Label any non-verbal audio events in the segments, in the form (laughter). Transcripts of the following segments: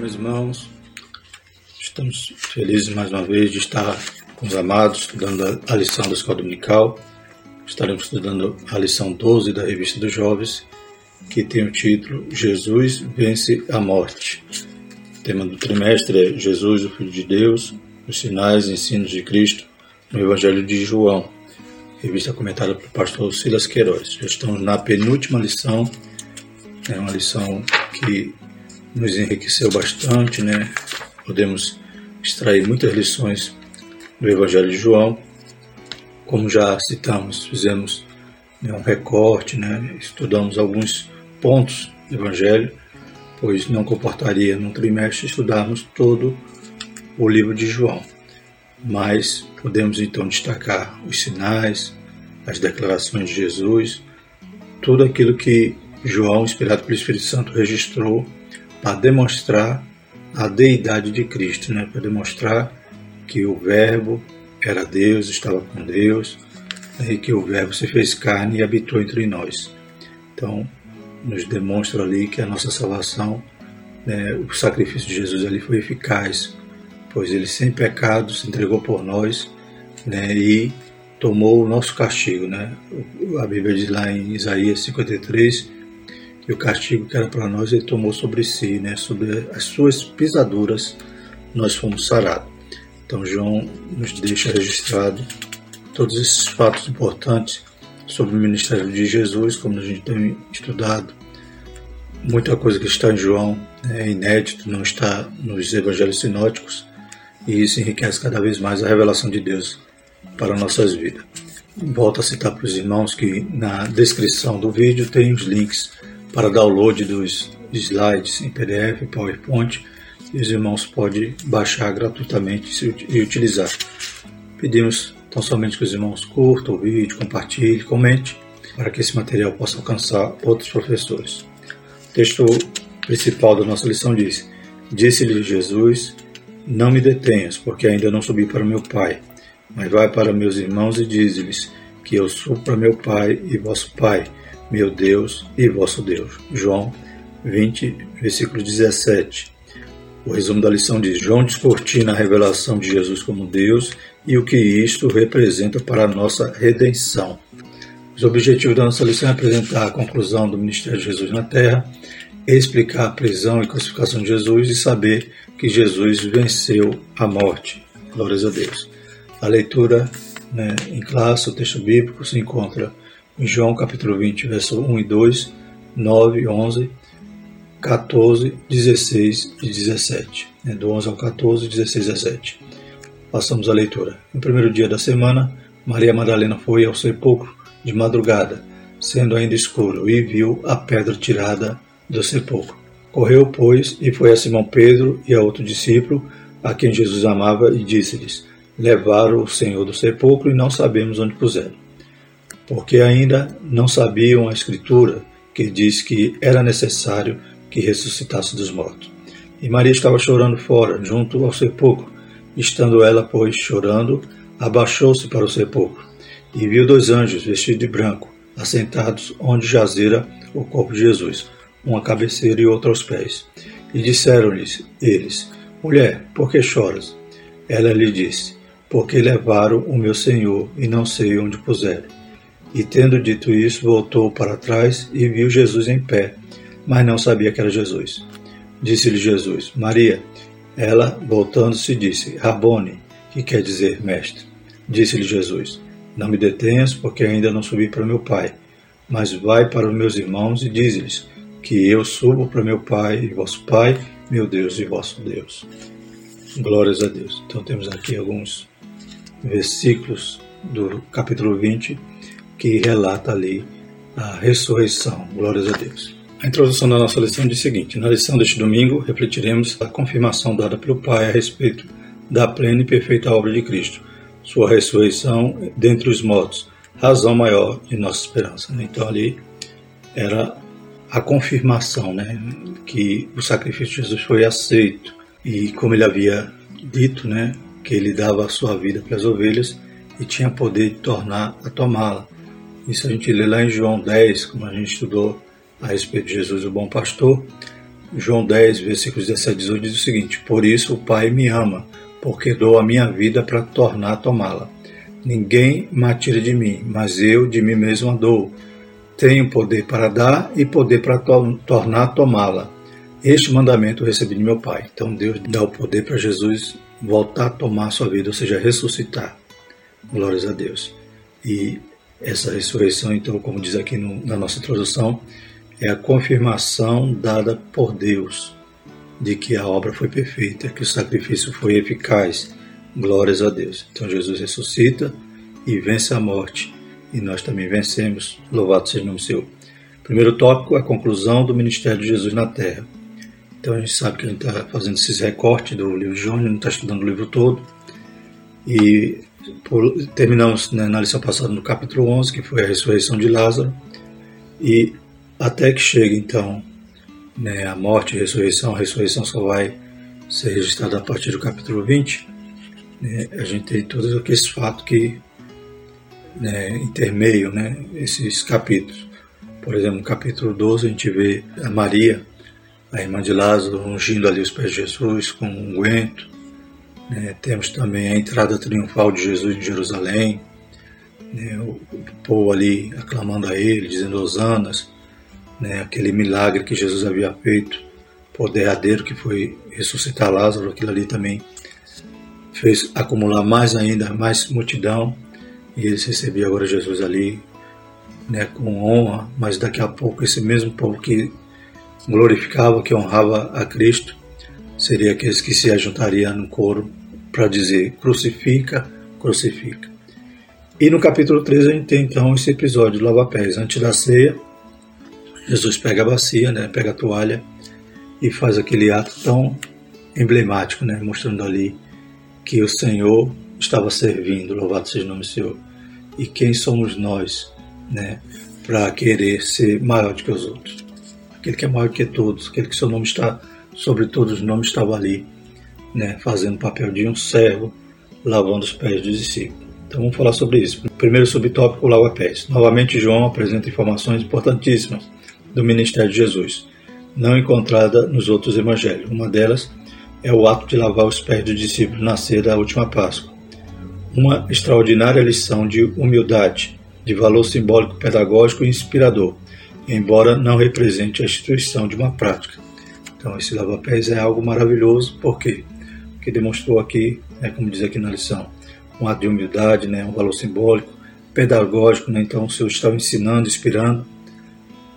meus irmãos. Estamos felizes mais uma vez de estar com os amados, estudando a lição da escola dominical. Estaremos estudando a lição 12 da revista dos jovens, que tem o título Jesus vence a morte. O tema do trimestre é Jesus, o Filho de Deus, os sinais e ensinos de Cristo no Evangelho de João, revista comentada pelo pastor Silas Queiroz. Já estamos na penúltima lição, é uma lição que nos enriqueceu bastante, né? Podemos extrair muitas lições do Evangelho de João. Como já citamos, fizemos né, um recorte, né? estudamos alguns pontos do Evangelho, pois não comportaria num trimestre estudarmos todo o livro de João. Mas podemos então destacar os sinais, as declarações de Jesus, tudo aquilo que João, inspirado pelo Espírito Santo, registrou para demonstrar a deidade de Cristo, né? para demonstrar que o Verbo era Deus, estava com Deus, né? e que o Verbo se fez carne e habitou entre nós. Então, nos demonstra ali que a nossa salvação, né? o sacrifício de Jesus ali foi eficaz, pois ele sem pecado se entregou por nós né? e tomou o nosso castigo. Né? A Bíblia diz lá em Isaías 53 e o castigo que era para nós ele tomou sobre si, né? sobre as suas pisaduras nós fomos sarados. Então João nos deixa registrado todos esses fatos importantes sobre o ministério de Jesus, como a gente tem estudado. Muita coisa que está em João né, é inédito, não está nos evangelhos sinóticos, e isso enriquece cada vez mais a revelação de Deus para nossas vidas. Volto a citar para os irmãos que na descrição do vídeo tem os links para download dos slides em PDF, PowerPoint, e os irmãos podem baixar gratuitamente e utilizar. Pedimos tão somente que os irmãos curtam o vídeo, compartilhem, comente, para que esse material possa alcançar outros professores. O texto principal da nossa lição diz: Disse-lhe Jesus: Não me detenhas, porque ainda não subi para meu Pai, mas vai para meus irmãos e dize-lhes que eu subo para meu Pai e vosso Pai meu Deus e vosso Deus. João 20, versículo 17. O resumo da lição diz: João descortina a revelação de Jesus como Deus e o que isto representa para a nossa redenção. Os objetivos da nossa lição é apresentar a conclusão do ministério de Jesus na Terra, explicar a prisão e crucificação de Jesus e saber que Jesus venceu a morte. Glórias a Deus. A leitura né, em classe, o texto bíblico, se encontra João capítulo 20, verso 1 e 2, 9, 11, 14, 16 e 17. Né, do 11 ao 14, 16 e 17. Passamos a leitura. No primeiro dia da semana, Maria Madalena foi ao sepulcro de madrugada, sendo ainda escuro, e viu a pedra tirada do sepulcro. Correu, pois, e foi a Simão Pedro e a outro discípulo, a quem Jesus amava, e disse-lhes: Levaram o Senhor do sepulcro e não sabemos onde puseram porque ainda não sabiam a Escritura, que diz que era necessário que ressuscitasse dos mortos. E Maria estava chorando fora, junto ao sepulcro. Estando ela, pois, chorando, abaixou-se para o sepulcro e viu dois anjos vestidos de branco, assentados onde jazera o corpo de Jesus, um à cabeceira e outro aos pés. E disseram-lhes eles: Mulher, por que choras? Ela lhe disse: Porque levaram o meu Senhor e não sei onde puseram. E tendo dito isso, voltou para trás e viu Jesus em pé, mas não sabia que era Jesus. Disse-lhe Jesus: Maria. Ela, voltando-se, disse: Rabone, que quer dizer mestre. Disse-lhe Jesus: Não me detenhas, porque ainda não subi para meu Pai, mas vai para os meus irmãos e dize-lhes que eu subo para meu Pai e vosso Pai, meu Deus e vosso Deus. Glórias a Deus. Então temos aqui alguns versículos do capítulo 20 que relata ali a ressurreição. Glórias a Deus. A introdução da nossa lição diz o seguinte: na lição deste domingo, refletiremos a confirmação dada pelo Pai a respeito da plena e perfeita obra de Cristo, sua ressurreição dentre os mortos, razão maior de nossa esperança. Então, ali era a confirmação né, que o sacrifício de Jesus foi aceito e, como ele havia dito, né, que ele dava a sua vida para as ovelhas e tinha poder de tornar a tomá-la. Isso a gente lê lá em João 10, como a gente estudou a respeito de Jesus, o bom pastor. João 10, versículos 17 e 18 diz o seguinte: Por isso o Pai me ama, porque dou a minha vida para tornar a tomá-la. Ninguém me tira de mim, mas eu de mim mesmo a dou. Tenho poder para dar e poder para to tornar a tomá-la. Este mandamento eu recebi de meu Pai. Então Deus dá o poder para Jesus voltar a tomar a sua vida, ou seja, ressuscitar. Glórias a Deus. E essa ressurreição, então, como diz aqui no, na nossa introdução, é a confirmação dada por Deus de que a obra foi perfeita, que o sacrifício foi eficaz. Glórias a Deus. Então Jesus ressuscita e vence a morte, e nós também vencemos. Louvado seja o nome seu. Primeiro tópico, a conclusão do ministério de Jesus na Terra. Então a gente sabe que a gente está fazendo esses recortes do livro de João, não está estudando o livro todo. E por, terminamos né, na lição passada no capítulo 11, que foi a ressurreição de Lázaro. E até que chegue então né, a morte e a ressurreição, a ressurreição só vai ser registrada a partir do capítulo 20. Né, a gente tem todos aqueles fatos que né, intermeiam né, esses capítulos. Por exemplo, no capítulo 12 a gente vê a Maria, a irmã de Lázaro, ungindo ali os pés de Jesus com um unguento. Né, temos também a entrada triunfal de Jesus em Jerusalém, né, o, o povo ali aclamando a ele, dizendo hosanas né, aquele milagre que Jesus havia feito, derradeiro que foi ressuscitar Lázaro, aquilo ali também fez acumular mais ainda, mais multidão, e eles recebiam agora Jesus ali né, com honra, mas daqui a pouco esse mesmo povo que glorificava, que honrava a Cristo, seria aqueles que se ajuntariam no coro para dizer crucifica, crucifica. E no capítulo 13 a gente tem então esse episódio do lava-pés. Antes da ceia, Jesus pega a bacia, né, pega a toalha e faz aquele ato tão emblemático, né, mostrando ali que o Senhor estava servindo, louvado seja o nome do Senhor. E quem somos nós, né, para querer ser maior do que os outros? Aquele que é maior que todos, aquele que seu nome está sobre todos os nomes estava ali, né, fazendo o papel de um servo, lavando os pés dos discípulos. Então vamos falar sobre isso. Primeiro subtópico, lava-pés. Novamente João apresenta informações importantíssimas do ministério de Jesus, não encontrada nos outros evangelhos. Uma delas é o ato de lavar os pés dos discípulos na ceia da última Páscoa. Uma extraordinária lição de humildade, de valor simbólico, pedagógico e inspirador, embora não represente a instituição de uma prática. Então, esse lava-pés é algo maravilhoso, por quê? Porque demonstrou aqui, né, como diz aqui na lição, um ato de humildade, né, um valor simbólico, pedagógico, né, então o Senhor estava ensinando, inspirando,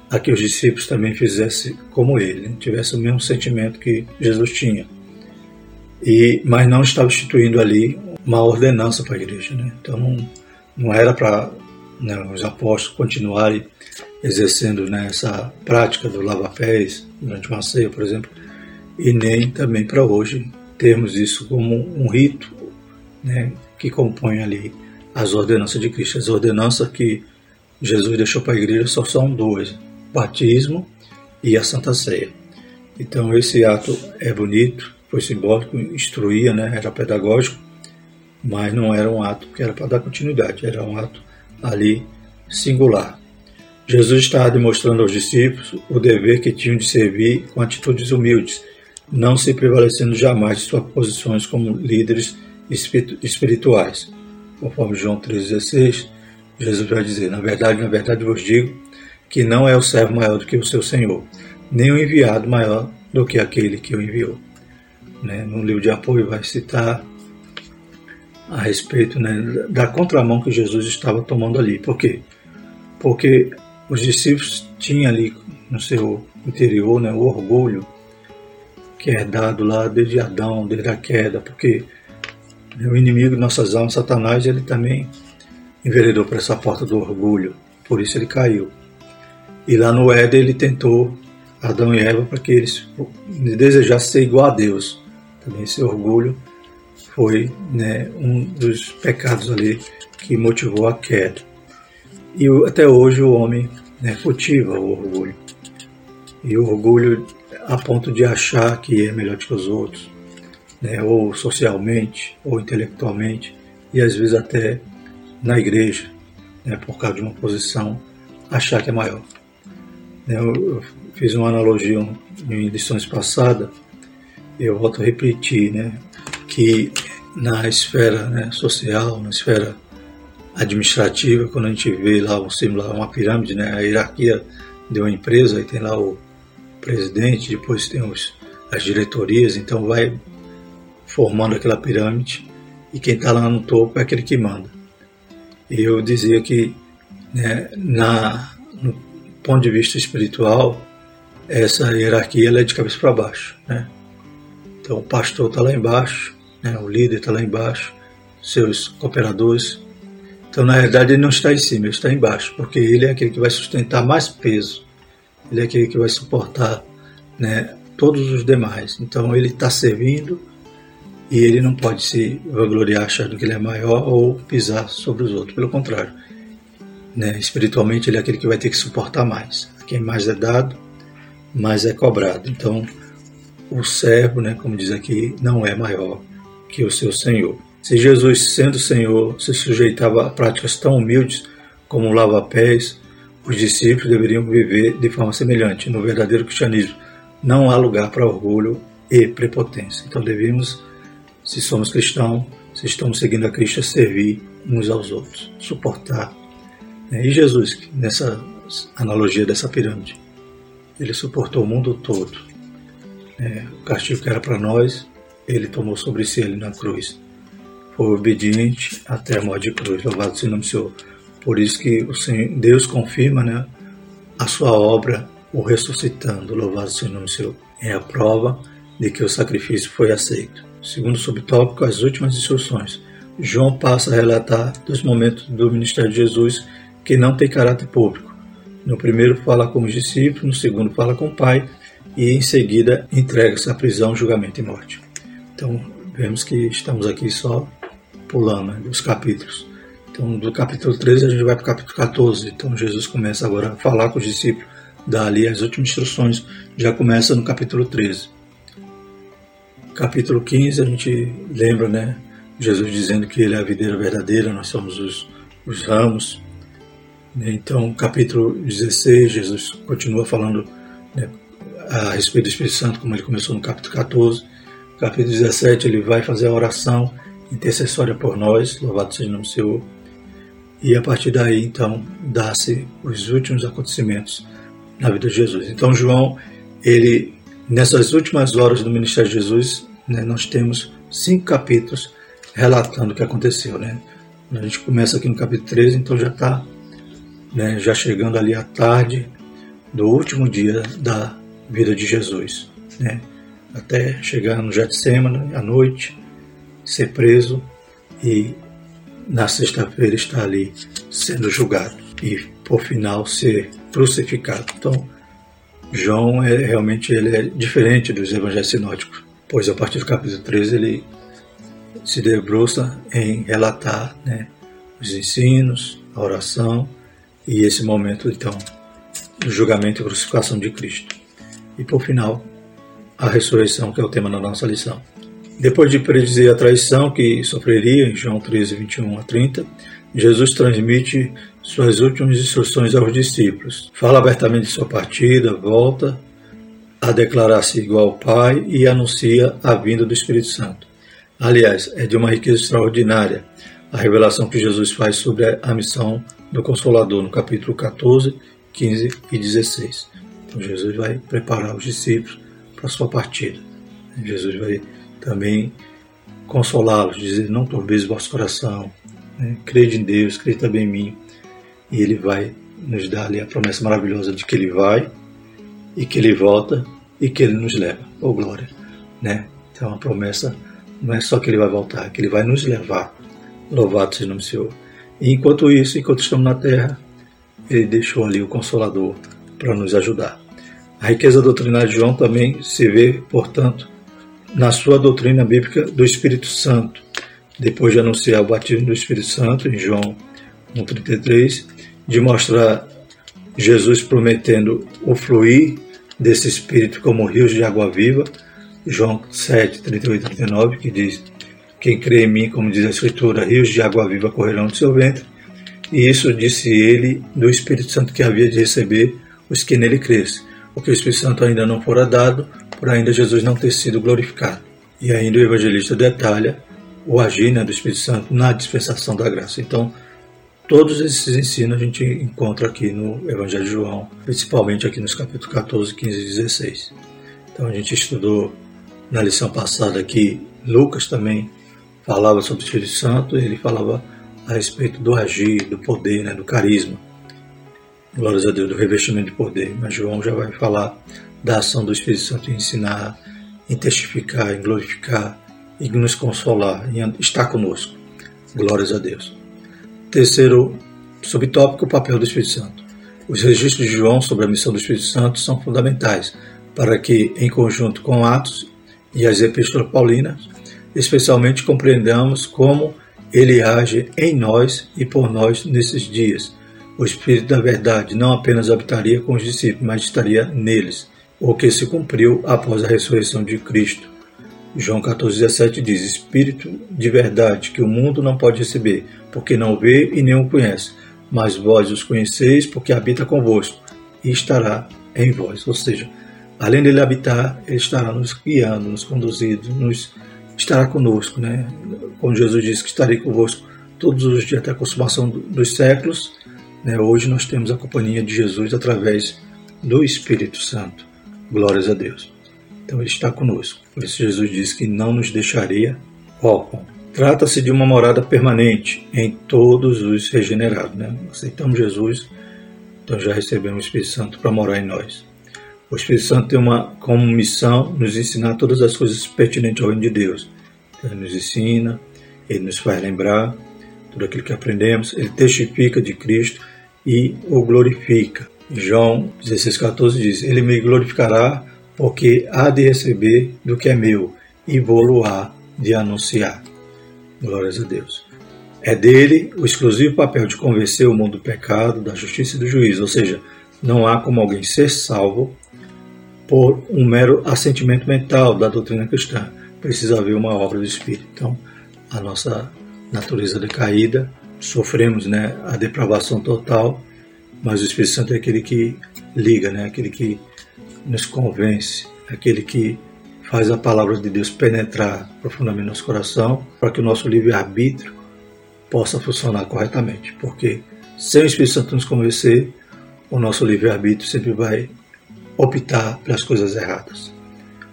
a que os discípulos também fizessem como ele, né? tivessem o mesmo sentimento que Jesus tinha. E, mas não estava instituindo ali uma ordenança para a igreja. Né? Então não, não era para né, os apóstolos continuarem exercendo né, essa prática do lava-pés durante uma ceia, por exemplo, e nem também para hoje termos isso como um rito né, que compõe ali as ordenanças de Cristo. As ordenanças que Jesus deixou para a igreja só são duas: batismo e a Santa Ceia. Então esse ato é bonito, foi simbólico, instruía, né, era pedagógico, mas não era um ato que era para dar continuidade, era um ato ali singular. Jesus estava demonstrando aos discípulos o dever que tinham de servir com atitudes humildes, não se prevalecendo jamais de suas posições como líderes espirituais. Conforme João 3,16, Jesus vai dizer: Na verdade, na verdade vos digo que não é o servo maior do que o seu senhor, nem o enviado maior do que aquele que o enviou. Né? No livro de apoio vai citar a respeito né, da contramão que Jesus estava tomando ali. Por quê? Porque os discípulos tinham ali no seu interior né, o orgulho que é dado lá desde Adão, desde a queda, porque o inimigo de nossas almas, Satanás, ele também enveredou para essa porta do orgulho, por isso ele caiu. E lá no Éden ele tentou Adão e Eva para que eles desejassem ser igual a Deus. Também esse orgulho foi né, um dos pecados ali que motivou a queda. E até hoje o homem né, cultiva o orgulho. E o orgulho a ponto de achar que é melhor que os outros, né, ou socialmente, ou intelectualmente, e às vezes até na igreja, né, por causa de uma posição, achar que é maior. Né, eu fiz uma analogia em edições passadas, eu volto a repetir, né, que na esfera né, social, na esfera administrativa, quando a gente vê lá um símbolo, uma pirâmide, né, a hierarquia de uma empresa, aí tem lá o presidente, depois tem os, as diretorias, então vai formando aquela pirâmide e quem está lá no topo é aquele que manda. E eu dizia que né, na, no ponto de vista espiritual, essa hierarquia é de cabeça para baixo. Né? Então o pastor está lá embaixo, né, o líder está lá embaixo, seus cooperadores. Então na realidade ele não está em cima, ele está embaixo, porque ele é aquele que vai sustentar mais peso, ele é aquele que vai suportar né, todos os demais. Então ele está servindo e ele não pode se vangloriar achando que ele é maior ou pisar sobre os outros. Pelo contrário, né? espiritualmente ele é aquele que vai ter que suportar mais. Quem mais é dado, mais é cobrado. Então, o servo, né, como diz aqui, não é maior que o seu Senhor. Se Jesus, sendo Senhor, se sujeitava a práticas tão humildes como lava-pés, os discípulos deveriam viver de forma semelhante. No verdadeiro cristianismo, não há lugar para orgulho e prepotência. Então, devemos se somos cristãos, se estamos seguindo a Cristo, servir uns aos outros, suportar. E Jesus, nessa analogia dessa pirâmide, ele suportou o mundo todo. É, o castigo que era para nós, ele tomou sobre si ali na cruz. Obediente até a morte de cruz. Louvado seja o nome do Senhor. Por isso que o Senhor, Deus confirma né, a sua obra, o ressuscitando. Louvado seja o nome do Senhor. É a prova de que o sacrifício foi aceito. Segundo subtópico, as últimas instruções. João passa a relatar dos momentos do ministério de Jesus que não tem caráter público. No primeiro fala com os discípulos, no segundo fala com o Pai e em seguida entrega-se à prisão, julgamento e morte. Então vemos que estamos aqui só pulando né, os capítulos. Então do capítulo 13 a gente vai para o capítulo 14. Então Jesus começa agora a falar com os discípulos, dá ali as últimas instruções, já começa no capítulo 13 capítulo 15, a gente lembra, né? Jesus dizendo que ele é a videira verdadeira, nós somos os, os ramos. Então, capítulo 16, Jesus continua falando né, a respeito do Espírito Santo, como ele começou no capítulo 14. Capítulo 17, ele vai fazer a oração intercessória por nós, louvado seja o nome do Senhor. E a partir daí, então, dá-se os últimos acontecimentos na vida de Jesus. Então, João, ele Nessas últimas horas do ministério de Jesus, né, nós temos cinco capítulos relatando o que aconteceu. Né? A gente começa aqui no capítulo 13, então já está né, já chegando ali à tarde do último dia da vida de Jesus. Né? Até chegar no Getsemane à noite, ser preso e na sexta-feira estar ali sendo julgado e por final ser crucificado. Então João é realmente ele é diferente dos evangelhos sinóticos, pois a partir do capítulo 13 ele se debruça em relatar né, os ensinos, a oração e esse momento então do julgamento e crucificação de Cristo. E por final, a ressurreição, que é o tema da nossa lição. Depois de predizer a traição que sofreria em João 13, 21 a 30, Jesus transmite suas últimas instruções aos discípulos. Fala abertamente de sua partida, volta a declarar-se igual ao Pai e anuncia a vinda do Espírito Santo. Aliás, é de uma riqueza extraordinária a revelação que Jesus faz sobre a missão do Consolador no capítulo 14, 15 e 16. Então Jesus vai preparar os discípulos para a sua partida. Jesus vai também consolá-los, dizer: Não turbeis o vosso coração, né? crede em Deus, crede também em mim. E Ele vai nos dar ali a promessa maravilhosa de que Ele vai e que Ele volta e que Ele nos leva. Oh glória! Né? Então a promessa não é só que Ele vai voltar, é que Ele vai nos levar. Louvado seja o nome do Senhor. E enquanto isso, enquanto estamos na terra, Ele deixou ali o Consolador para nos ajudar. A riqueza doutrinária de João também se vê, portanto, na sua doutrina bíblica do Espírito Santo, depois de anunciar o batismo do Espírito Santo, em João 1,33, de mostrar Jesus prometendo o fluir desse Espírito como rios de água viva, João 7, 38 e 39, que diz: Quem crê em mim, como diz a Escritura, rios de água viva correrão do seu ventre. E isso disse ele do Espírito Santo que havia de receber os que nele crescem, porque o Espírito Santo ainda não fora dado, por ainda Jesus não ter sido glorificado. E ainda o evangelista detalha o agir né, do Espírito Santo na dispensação da graça. Então, todos esses ensinos a gente encontra aqui no Evangelho de João, principalmente aqui nos capítulos 14, 15 e 16. Então, a gente estudou na lição passada que Lucas também falava sobre o Espírito Santo, ele falava a respeito do agir, do poder, né, do carisma. Glórias a Deus, do revestimento de poder. Mas João já vai falar da ação do Espírito Santo em ensinar, em testificar, em glorificar, em nos consolar, em estar conosco. Glórias a Deus. Terceiro subtópico, o papel do Espírito Santo. Os registros de João sobre a missão do Espírito Santo são fundamentais para que, em conjunto com Atos e as Epístolas Paulinas, especialmente compreendamos como ele age em nós e por nós nesses dias. O Espírito da Verdade não apenas habitaria com os discípulos, mas estaria neles, o que se cumpriu após a ressurreição de Cristo. João 14,17 diz: Espírito de verdade que o mundo não pode receber, porque não vê e nem o conhece, mas vós os conheceis, porque habita convosco e estará em vós. Ou seja, além dele habitar, ele estará nos guiando, nos conduzindo, nos estará conosco, né? Como Jesus disse que estarei convosco todos os dias até a consumação dos séculos, né? Hoje nós temos a companhia de Jesus através do Espírito Santo. Glórias a Deus. Então ele está conosco. Por isso Jesus disse que não nos deixaria órfãos. Trata-se de uma morada permanente em todos os regenerados. Né? Aceitamos Jesus, então já recebemos o Espírito Santo para morar em nós. O Espírito Santo tem uma como missão nos ensinar todas as coisas pertinentes ao reino de Deus. Então, ele nos ensina, ele nos faz lembrar tudo aquilo que aprendemos, ele testifica de Cristo e o glorifica. João 16,14 diz: Ele me glorificará, porque há de receber do que é meu e vou-lo-á de anunciar. Glórias a Deus. É dele o exclusivo papel de convencer o mundo do pecado, da justiça e do juízo, ou seja, não há como alguém ser salvo por um mero assentimento mental da doutrina cristã. Precisa haver uma obra do Espírito. Então, a nossa natureza decaída, sofremos né, a depravação total, mas o Espírito Santo é aquele que liga, né, aquele que nos convence, aquele que faz a palavra de Deus penetrar profundamente no nosso coração, para que o nosso livre-arbítrio possa funcionar corretamente. Porque sem o Espírito Santo nos convencer, o nosso livre-arbítrio sempre vai optar pelas coisas erradas.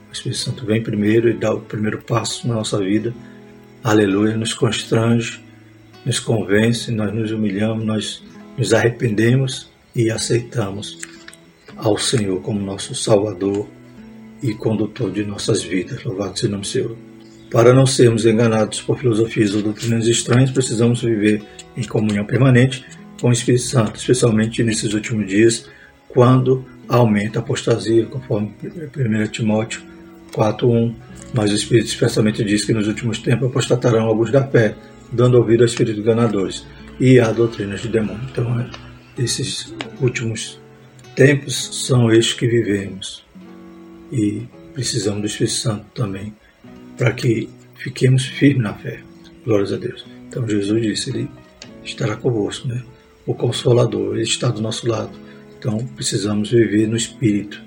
O Espírito Santo vem primeiro e dá o primeiro passo na nossa vida. Aleluia, nos constrange, nos convence, nós nos humilhamos, nós nos arrependemos e aceitamos ao Senhor como nosso Salvador e condutor de nossas vidas. Louvado seja o nome do Senhor. Para não sermos enganados por filosofias ou doutrinas estranhas, precisamos viver em comunhão permanente com o Espírito Santo, especialmente nesses últimos dias, quando aumenta a apostasia, conforme 1 Timóteo 4.1. Mas o Espírito expressamente diz que nos últimos tempos apostatarão alguns da fé, dando ouvido a espíritos ganadores e a doutrinas de demônio. Então, esses últimos tempos são estes que vivemos e precisamos do Espírito Santo também para que fiquemos firmes na fé. Glórias a Deus. Então, Jesus disse: Ele estará convosco, né? O Consolador, Ele está do nosso lado então precisamos viver no Espírito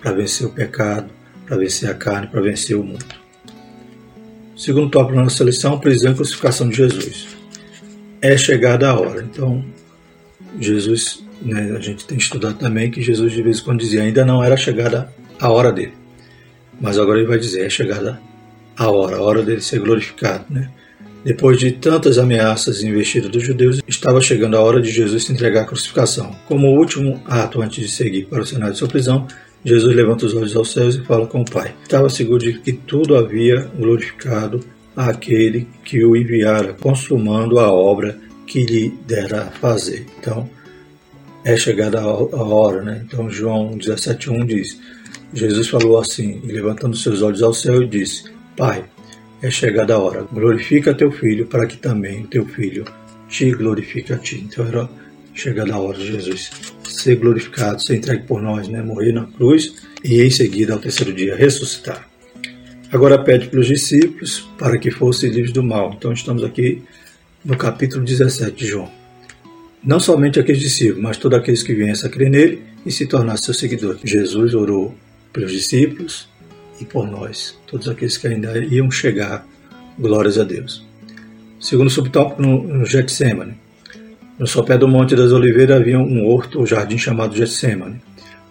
para vencer o pecado, para vencer a carne, para vencer o mundo. Segundo tópico da nossa lição, prisão e crucificação de Jesus. É chegada a hora. Então, Jesus, né, a gente tem estudado também que Jesus de vez em quando dizia ainda não era chegada a hora dele. Mas agora ele vai dizer, é chegada a hora, a hora dele ser glorificado. Né? Depois de tantas ameaças investidas dos judeus, estava chegando a hora de Jesus se entregar à crucificação. Como último ato antes de seguir para o cenário de sua prisão, Jesus levanta os olhos aos céus e fala com o Pai. Estava seguro de que tudo havia glorificado àquele que o enviara, consumando a obra que lhe dera fazer. Então, é chegada a hora, né? Então, João 17,1 diz: Jesus falou assim, e levantando seus olhos ao céu, e disse: Pai, é chegada a hora. Glorifica teu filho, para que também teu filho te glorifique a ti. Então era chegada a hora de Jesus ser glorificado, ser entregue por nós, né? morrer na cruz e em seguida, ao terceiro dia, ressuscitar. Agora pede para os discípulos para que fossem livres do mal. Então estamos aqui no capítulo 17 de João. Não somente aqueles discípulos, mas todos aqueles que viessem a crer nele e se tornasse seu seguidor. Jesus orou pelos discípulos e por nós, todos aqueles que ainda iam chegar. Glórias a Deus. Segundo subtópico, no Getsemane. No sopé do Monte das Oliveiras havia um horto ou jardim chamado Getsemane.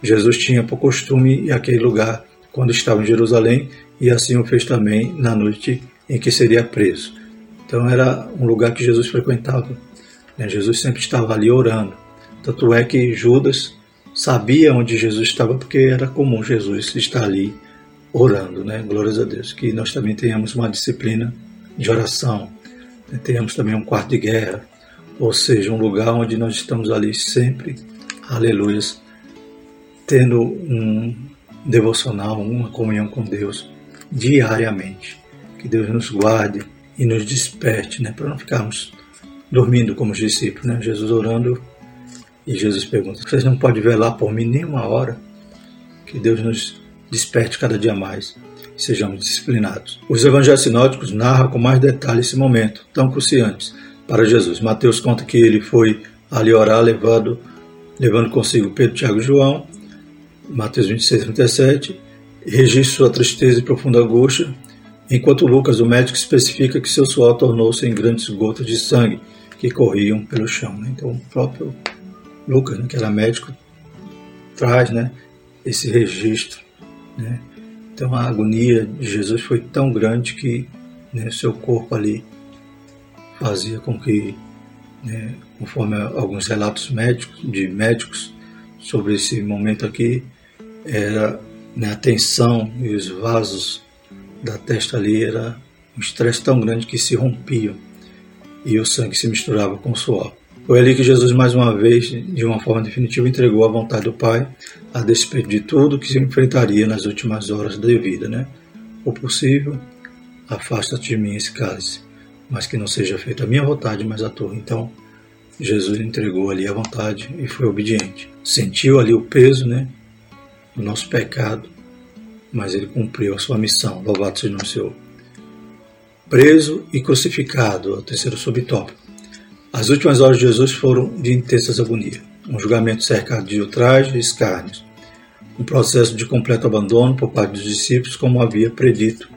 Jesus tinha por costume ir àquele lugar quando estava em Jerusalém e assim o fez também na noite em que seria preso. Então era um lugar que Jesus frequentava. Né? Jesus sempre estava ali orando. Tanto é que Judas sabia onde Jesus estava porque era comum Jesus estar ali orando, né? Glórias a Deus. Que nós também tenhamos uma disciplina de oração, né? tenhamos também um quarto de guerra, ou seja, um lugar onde nós estamos ali sempre, aleluias, tendo um devocional, uma comunhão com Deus diariamente. Que Deus nos guarde e nos desperte, né, para não ficarmos dormindo como os discípulos, né? Jesus orando e Jesus pergunta: Vocês não podem velar por mim nem uma hora? Que Deus nos desperte cada dia mais e sejamos disciplinados. Os evangelhos sinóticos narram com mais detalhe esse momento tão cruciante para Jesus. Mateus conta que ele foi ali orar levando, levando consigo Pedro, Tiago e João. Mateus 26, 37. Registra sua tristeza e profunda angústia, enquanto Lucas, o médico, especifica que seu suor tornou-se em grandes gotas de sangue que corriam pelo chão. Né? Então, o próprio Lucas, né, que era médico, traz né, esse registro. Né? Então, a agonia de Jesus foi tão grande que né, seu corpo ali fazia com que, né, conforme alguns relatos médicos, de médicos sobre esse momento aqui, era né, a tensão e os vasos da testa ali era um estresse tão grande que se rompiam e o sangue se misturava com o suor. Foi ali que Jesus, mais uma vez, de uma forma definitiva, entregou a vontade do Pai a despedir de tudo que se enfrentaria nas últimas horas da vida. Né? O possível, afasta-te de mim esse cálice mas que não seja feita a minha vontade, mas a tua. Então, Jesus entregou ali a vontade e foi obediente. Sentiu ali o peso, né, do nosso pecado, mas ele cumpriu a sua missão. Louvado seja o Senhor. Preso e crucificado, é o terceiro subtópico. As últimas horas de Jesus foram de intensas agonia. Um julgamento cercado de ultrajes e escárnios. Um processo de completo abandono por parte dos discípulos, como havia predito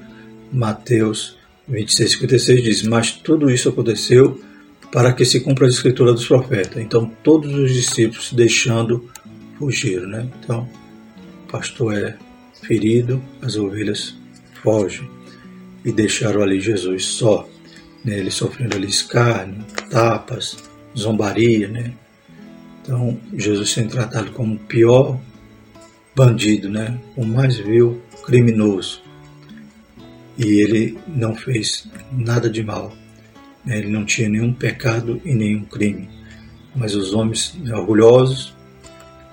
Mateus 26,56 diz: Mas tudo isso aconteceu para que se cumpra a escritura dos profetas. Então, todos os discípulos deixando fugiram. Né? Então, pastor é ferido, as ovelhas fogem e deixaram ali Jesus só. Né? Ele sofrendo ali escárnio, tapas, zombaria. Né? Então, Jesus sendo tratado como o pior bandido, né? o mais vil criminoso e ele não fez nada de mal. Né? Ele não tinha nenhum pecado e nenhum crime. Mas os homens né, orgulhosos,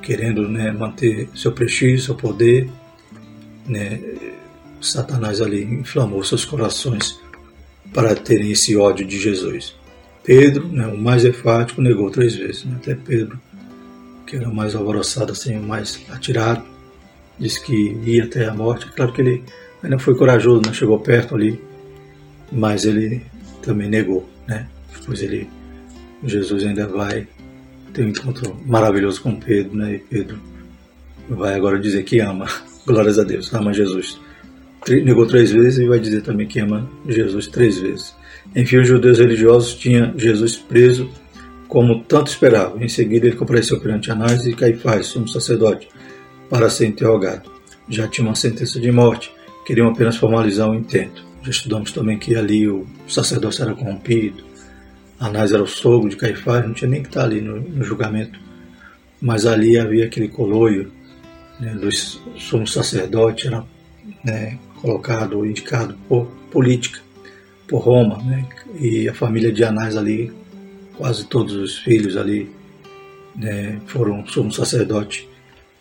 querendo né, manter seu prestígio, seu poder, né, Satanás ali inflamou seus corações para terem esse ódio de Jesus. Pedro, né, o mais enfático, negou três vezes. Né? Até Pedro, que era o mais alvoroçado, assim, o mais atirado, disse que ia até a morte. Claro que ele Ainda foi corajoso, não né? chegou perto ali, mas ele também negou, né? Depois ele, Jesus ainda vai ter um encontro maravilhoso com Pedro, né? E Pedro vai agora dizer que ama, (laughs) glórias a Deus, ama Jesus. Negou três vezes e vai dizer também que ama Jesus três vezes. Enfim, os judeus religiosos tinham Jesus preso como tanto esperavam. Em seguida, ele compareceu perante Anás e Caifás, sumo sacerdote, para ser interrogado. Já tinha uma sentença de morte queriam apenas formalizar o intento. Já estudamos também que ali o sacerdócio era corrompido, Anás era o sogro de Caifás, não tinha nem que estar ali no, no julgamento. Mas ali havia aquele coloio né, do sumo sacerdote, era né, colocado, indicado por política, por Roma, né, e a família de Anás ali, quase todos os filhos ali né, foram sumo sacerdote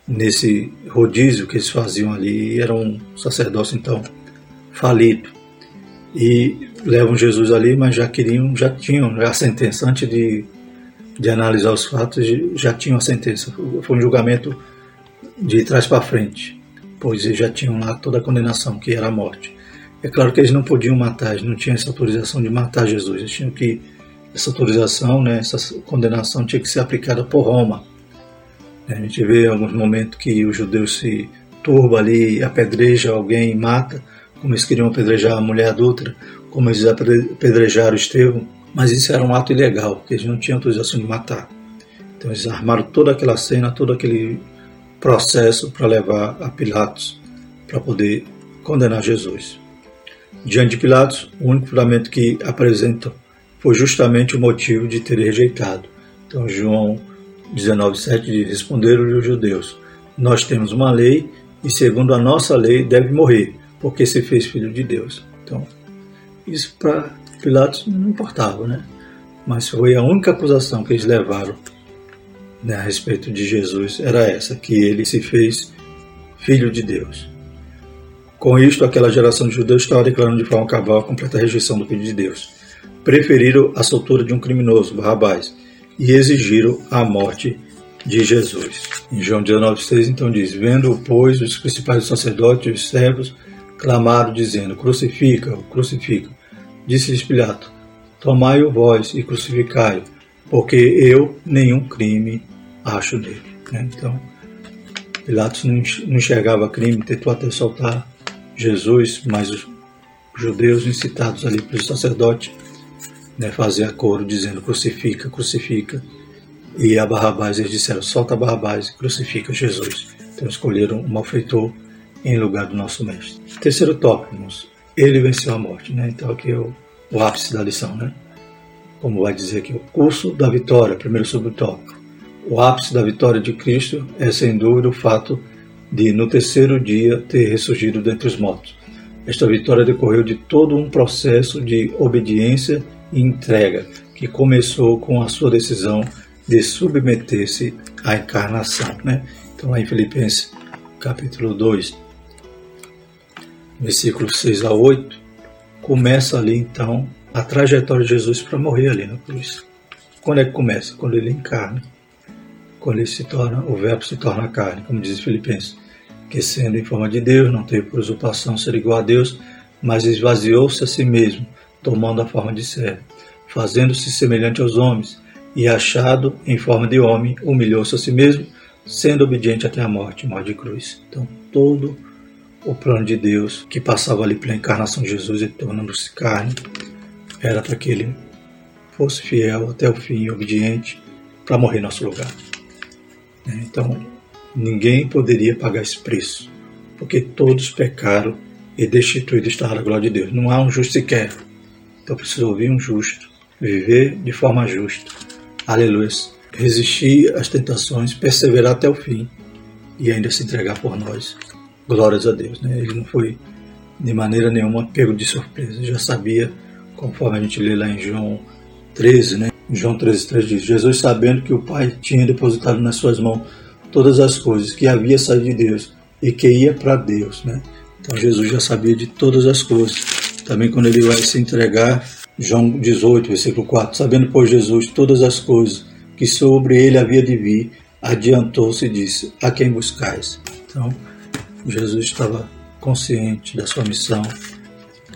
nesse rodízio que eles faziam ali, era um sacerdócio então falido. E levam Jesus ali, mas já queriam, já tinham a sentença, antes de, de analisar os fatos, já tinham a sentença. Foi um julgamento de trás para frente, pois eles já tinham lá toda a condenação, que era a morte. É claro que eles não podiam matar, eles não tinham essa autorização de matar Jesus, eles tinham que, essa autorização, né, essa condenação tinha que ser aplicada por Roma A gente vê alguns momentos que os judeus se turba ali, apedreja alguém, mata, como eles queriam apedrejar a mulher adulta, como eles apedrejaram Estevão, mas isso era um ato ilegal, porque eles não tinham autorização de matar. Então eles armaram toda aquela cena, todo aquele processo para levar a Pilatos para poder condenar Jesus. Diante de Pilatos, o único fundamento que apresentam foi justamente o motivo de ter rejeitado. Então João 19,7 diz, responderam os judeus, nós temos uma lei e segundo a nossa lei deve morrer, porque se fez filho de Deus. Então, isso para Pilatos não importava, né? Mas foi a única acusação que eles levaram né, a respeito de Jesus, era essa, que ele se fez filho de Deus. Com isto, aquela geração de judeus estava declarando de forma cabal a completa rejeição do Filho de Deus. Preferiram a soltura de um criminoso, Barrabás, e exigiram a morte de Jesus. Em João 19,6 então diz: Vendo, pois, os principais sacerdotes e os servos clamaram, dizendo: Crucifica-o, crucifica. Disse-lhes Pilato: Tomai-o vós e crucificai-o, porque eu nenhum crime acho dele. Né? Então, Pilatos não enxergava crime, tentou até soltar Jesus, mas os judeus incitados ali pelos sacerdotes né, fazer coro dizendo crucifica, crucifica. E a Barrabás eles disseram solta Barrabás e crucifica Jesus. Então escolheram um malfeitor em lugar do nosso mestre. Terceiro tópico, ele venceu a morte. Né? Então aqui é o, o ápice da lição. Né? Como vai dizer aqui, o curso da vitória, primeiro subtópico. O ápice da vitória de Cristo é sem dúvida o fato de, no terceiro dia, ter ressurgido dentre os mortos. Esta vitória decorreu de todo um processo de obediência e entrega que começou com a sua decisão de submeter-se à encarnação. Né? Então, lá em Filipenses capítulo 2, versículos 6 a 8, começa ali então a trajetória de Jesus para morrer ali na cruz. Quando é que começa? Quando ele encarna. Quando ele se torna, o verbo se torna carne, como diz Filipenses que sendo em forma de Deus, não teve por usurpação ser igual a Deus, mas esvaziou-se a si mesmo, tomando a forma de servo, fazendo-se semelhante aos homens, e achado em forma de homem, humilhou-se a si mesmo, sendo obediente até a morte, morte de cruz. Então, todo o plano de Deus que passava ali pela encarnação de Jesus e tornando-se carne, era para que ele fosse fiel até o fim, obediente, para morrer em nosso lugar. Então, Ninguém poderia pagar esse preço, porque todos pecaram e destituídos estavam da glória de Deus. Não há um justo sequer. Então precisa ouvir um justo, viver de forma justa. Aleluia. Resistir às tentações, perseverar até o fim e ainda se entregar por nós. Glórias a Deus. Né? Ele não foi de maneira nenhuma pego de surpresa. Já sabia, conforme a gente lê lá em João 13, né? João 13, 3 diz: Jesus, sabendo que o Pai tinha depositado nas suas mãos todas as coisas, que havia saído de Deus e que ia para Deus. Né? Então Jesus já sabia de todas as coisas. Também quando ele vai se entregar, João 18, versículo 4, sabendo por Jesus todas as coisas que sobre ele havia de vir, adiantou-se e disse: A quem buscais? Então, Jesus estava consciente da sua missão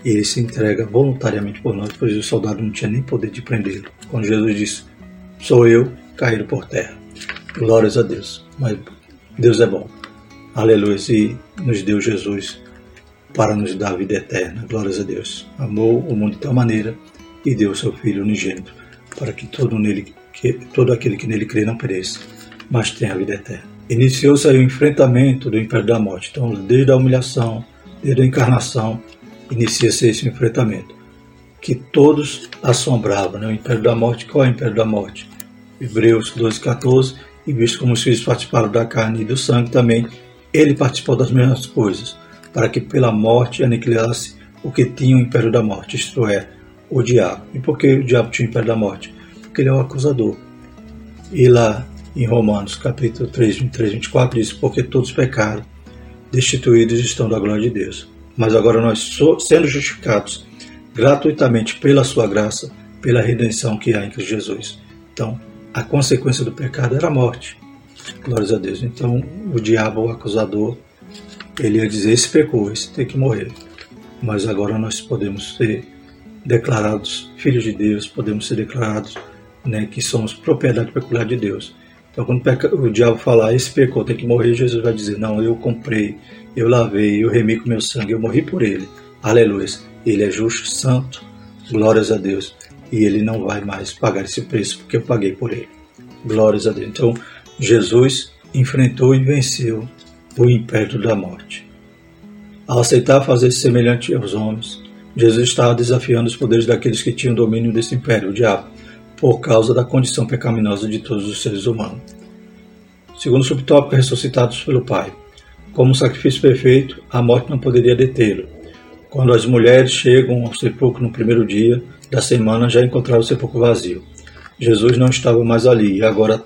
e ele se entrega voluntariamente por nós, pois o soldado não tinha nem poder de prendê-lo. Quando Jesus disse: Sou eu, caído por terra. Glórias a Deus. Mas Deus é bom. Aleluia. E nos deu Jesus para nos dar a vida eterna. Glórias a Deus. Amou o mundo de tal maneira e deu o seu Filho unigênito para que todo, nele, que todo aquele que nele crê não pereça, mas tenha a vida eterna. Iniciou-se aí o enfrentamento do império da morte. Então, desde a humilhação, desde a encarnação, inicia-se esse enfrentamento. Que todos assombravam. Né? O império da morte, qual é o império da morte? Hebreus 12, 14 e visto como os filhos participaram da carne e do sangue também, ele participou das mesmas coisas, para que pela morte aniquilasse o que tinha o império da morte, isto é, o diabo. E por que o diabo tinha o império da morte? Porque ele é o acusador. E lá em Romanos capítulo 3, 23, 24 diz, porque todos pecaram, destituídos estão da glória de Deus. Mas agora nós, sendo justificados gratuitamente pela sua graça, pela redenção que há em Cristo Jesus. Então, a consequência do pecado era a morte. Glórias a Deus. Então, o diabo, o acusador, ele ia dizer: esse pecou, esse tem que morrer. Mas agora nós podemos ser declarados filhos de Deus, podemos ser declarados né, que somos propriedade peculiar de Deus. Então, quando o diabo falar, esse pecou, tem que morrer, Jesus vai dizer: Não, eu comprei, eu lavei, eu remi com meu sangue, eu morri por ele. Aleluia. Ele é justo, santo, glórias a Deus. E ele não vai mais pagar esse preço porque eu paguei por ele. Glórias a Deus. Então, Jesus enfrentou e venceu o império da morte. Ao aceitar fazer semelhante aos homens, Jesus estava desafiando os poderes daqueles que tinham domínio desse império, o diabo, por causa da condição pecaminosa de todos os seres humanos. Segundo o subtópico, ressuscitados pelo Pai. Como sacrifício perfeito, a morte não poderia detê-lo. Quando as mulheres chegam ao sepulcro no primeiro dia da semana, já encontraram o sepulcro vazio. Jesus não estava mais ali e agora,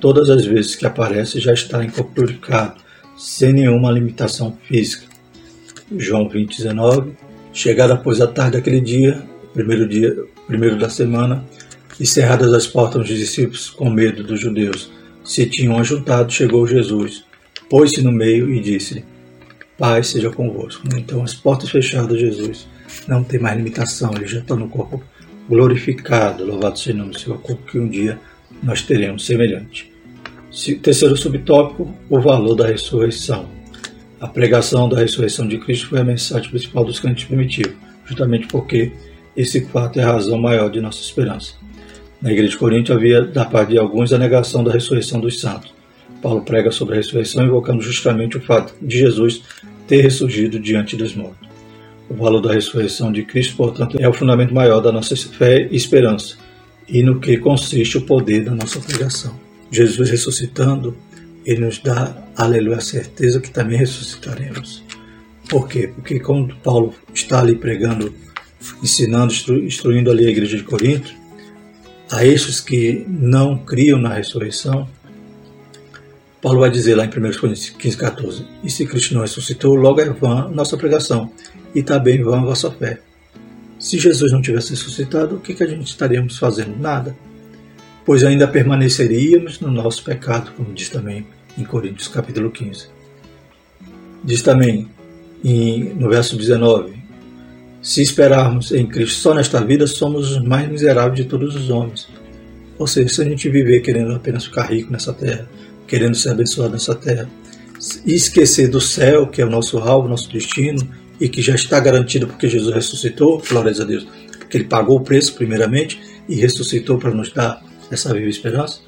todas as vezes que aparece, já está incorporado, sem nenhuma limitação física. João 20, 19. Chegada após a tarde daquele dia, primeiro dia, primeiro da semana, e cerradas as portas os discípulos com medo dos judeus, se tinham ajuntado, chegou Jesus, pôs-se no meio e disse: Pai seja convosco. Então, as portas fechadas, Jesus não tem mais limitação, ele já está no corpo glorificado. Louvado seja o nome do Senhor, corpo que um dia nós teremos semelhante. Terceiro subtópico: o valor da ressurreição. A pregação da ressurreição de Cristo foi a mensagem principal dos crentes primitivos, justamente porque esse fato é a razão maior de nossa esperança. Na igreja de Corinto havia, da parte de alguns, a negação da ressurreição dos santos. Paulo prega sobre a ressurreição, invocando justamente o fato de Jesus ter ressurgido diante dos mortos. O valor da ressurreição de Cristo, portanto, é o fundamento maior da nossa fé e esperança, e no que consiste o poder da nossa pregação. Jesus ressuscitando, ele nos dá, aleluia, a certeza que também ressuscitaremos. Por quê? Porque quando Paulo está ali pregando, ensinando, instruindo ali a igreja de Corinto, a estes que não criam na ressurreição, Paulo vai dizer lá em 1 Coríntios 15, 14: E se Cristo não ressuscitou, logo é vã nossa pregação, e também vã a vossa fé. Se Jesus não tivesse ressuscitado, o que, que a gente estaríamos fazendo? Nada. Pois ainda permaneceríamos no nosso pecado, como diz também em Coríntios capítulo 15. Diz também em, no verso 19: se esperarmos em Cristo só nesta vida, somos os mais miseráveis de todos os homens. Ou seja, se a gente viver querendo apenas ficar rico nessa terra, querendo ser abençoado nessa terra, e esquecer do céu, que é o nosso alvo, nosso destino, e que já está garantido porque Jesus ressuscitou, glórias a Deus, porque Ele pagou o preço primeiramente e ressuscitou para nos dar essa viva esperança.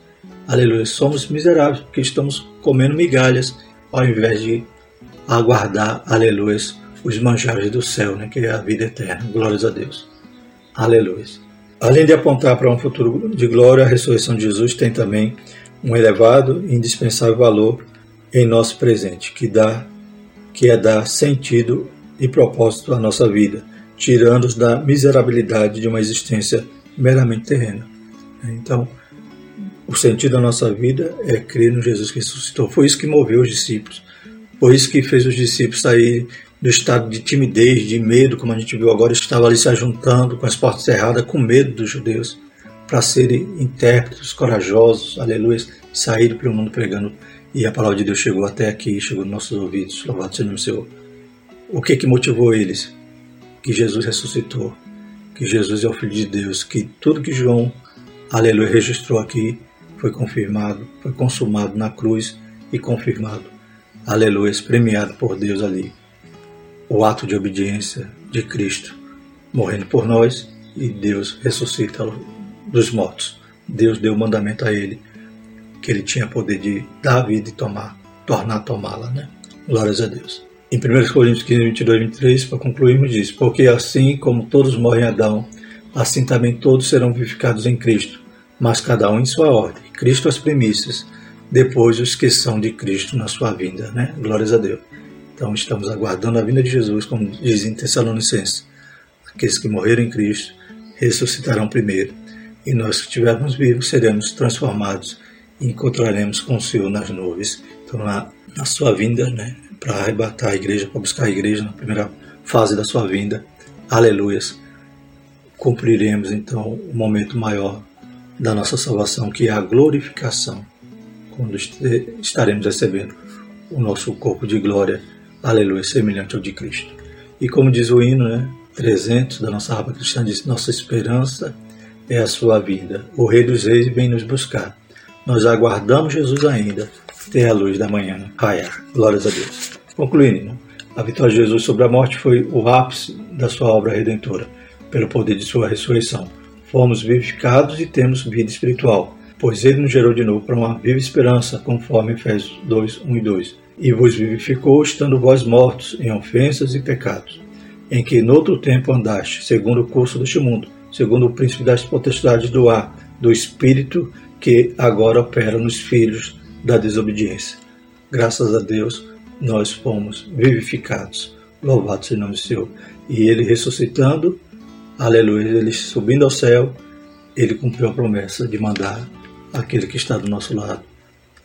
Aleluia, somos miseráveis porque estamos comendo migalhas ao invés de aguardar, aleluia, os manjares do céu, né, que é a vida eterna. Glórias a Deus. Aleluia. Além de apontar para um futuro de glória, a ressurreição de Jesus tem também um elevado e indispensável valor em nosso presente, que dá que é dar sentido e propósito à nossa vida, tirando-os da miserabilidade de uma existência meramente terrena. Então, o sentido da nossa vida é crer no Jesus que ressuscitou. Foi isso que moveu os discípulos. Foi isso que fez os discípulos sair do estado de timidez, de medo, como a gente viu agora, estava ali se ajuntando com as portas cerradas, com medo dos judeus, para serem intérpretes corajosos, aleluia, saíram para o mundo pregando. E a palavra de Deus chegou até aqui, chegou nos nossos ouvidos. Louvado seja o Senhor. O que que motivou eles? Que Jesus ressuscitou, que Jesus é o Filho de Deus, que tudo que João, aleluia, registrou aqui foi confirmado, foi consumado na cruz e confirmado, aleluia, premiado por Deus ali o ato de obediência de Cristo morrendo por nós e Deus ressuscita dos mortos. Deus deu o mandamento a ele que ele tinha poder de dar a vida e tomar, tornar tomá-la, né? Glórias a Deus. Em 1 Coríntios 15, 22 23, para concluirmos, diz: Porque assim como todos morrem em Adão, assim também todos serão vivificados em Cristo, mas cada um em sua ordem. Cristo as primícias, depois os que são de Cristo na sua vinda, né? Glórias a Deus. Então estamos aguardando a vinda de Jesus, como diz em Tessalonicenses. Aqueles que morreram em Cristo ressuscitarão primeiro, e nós que estivermos vivos seremos transformados e encontraremos com o Senhor nas nuvens. Então, na, na sua vinda, né, para arrebatar a igreja, para buscar a igreja na primeira fase da sua vinda, aleluias, cumpriremos então o momento maior da nossa salvação, que é a glorificação, quando estaremos recebendo o nosso corpo de glória aleluia, semelhante ao de Cristo. E como diz o hino, né, 300 da nossa rapa cristã, diz: Nossa esperança é a sua vida. O Rei dos Reis vem nos buscar. nós aguardamos Jesus ainda ter a luz da manhã raiar. Glórias a Deus. Concluindo, a vitória de Jesus sobre a morte foi o ápice da sua obra redentora, pelo poder de sua ressurreição. Fomos vivificados e temos vida espiritual, pois ele nos gerou de novo para uma viva esperança, conforme Efésios 2, 1 e 2. E vos vivificou, estando vós mortos em ofensas e pecados, em que noutro tempo andaste, segundo o curso deste mundo, segundo o príncipe das potestades do ar, do espírito que agora opera nos filhos da desobediência. Graças a Deus, nós fomos vivificados. Louvado seja o nome do Senhor. E ele ressuscitando, aleluia, ele subindo ao céu, ele cumpriu a promessa de mandar aquele que está do nosso lado,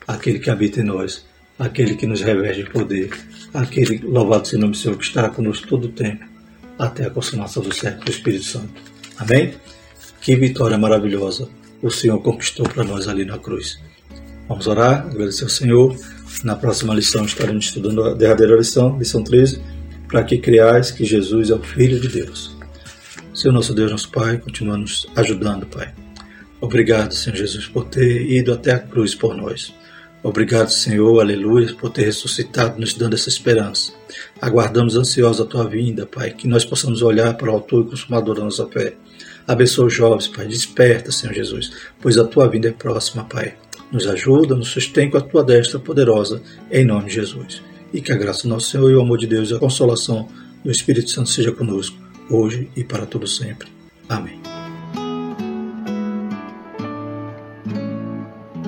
aquele que habita em nós, aquele que nos reveste de poder, aquele, louvado seja o nome do Senhor, que estará conosco todo o tempo, até a consumação do século do Espírito Santo. Amém? Que vitória maravilhosa o Senhor conquistou para nós ali na cruz. Vamos orar, agradecer ao Senhor. Na próxima lição estaremos estudando a derradeira lição, lição 13, para que criais que Jesus é o Filho de Deus. Senhor nosso Deus, nosso Pai, continua nos ajudando, Pai. Obrigado, Senhor Jesus, por ter ido até a cruz por nós. Obrigado, Senhor, aleluia, por ter ressuscitado, nos dando essa esperança. Aguardamos ansiosos a tua vinda, Pai, que nós possamos olhar para o autor e consumador da nossa fé. Abençoa os jovens, Pai, desperta, Senhor Jesus, pois a tua vinda é próxima, Pai. Nos ajuda, nos sustém com a tua destra poderosa, em nome de Jesus. E que a graça do nosso Senhor e o amor de Deus e a consolação do Espírito Santo seja conosco, hoje e para todo sempre. Amém.